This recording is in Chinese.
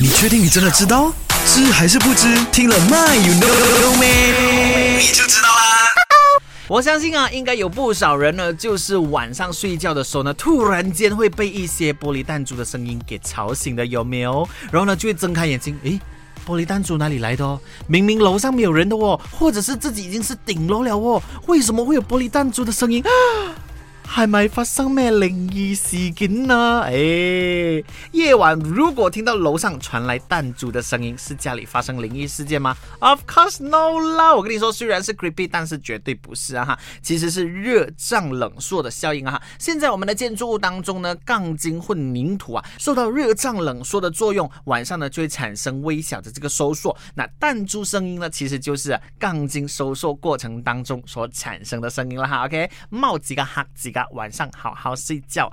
你确定你真的知道？知还是不知？听了 My you know Me，？你就知道啦。我相信啊，应该有不少人呢，就是晚上睡觉的时候呢，突然间会被一些玻璃弹珠的声音给吵醒的，有没有？然后呢，就会睁开眼睛，诶，玻璃弹珠哪里来的哦？明明楼上没有人的哦，或者是自己已经是顶楼了哦，为什么会有玻璃弹珠的声音？係咪发生咩灵异事件呢？哎，夜晚如果听到楼上传来弹珠的声音，是家里发生灵异事件吗？Of course no 啦！我跟你说，虽然是 creepy，但是绝对不是啊哈，其实是热胀冷缩的效应啊哈。现在我们的建筑物当中呢，钢筋混凝土啊，受到热胀冷缩的作用，晚上呢就会产生微小的这个收缩。那弹珠声音呢，其实就是钢筋收缩过程当中所产生的声音了哈。OK，冒几个黑几个。晚上好好睡觉。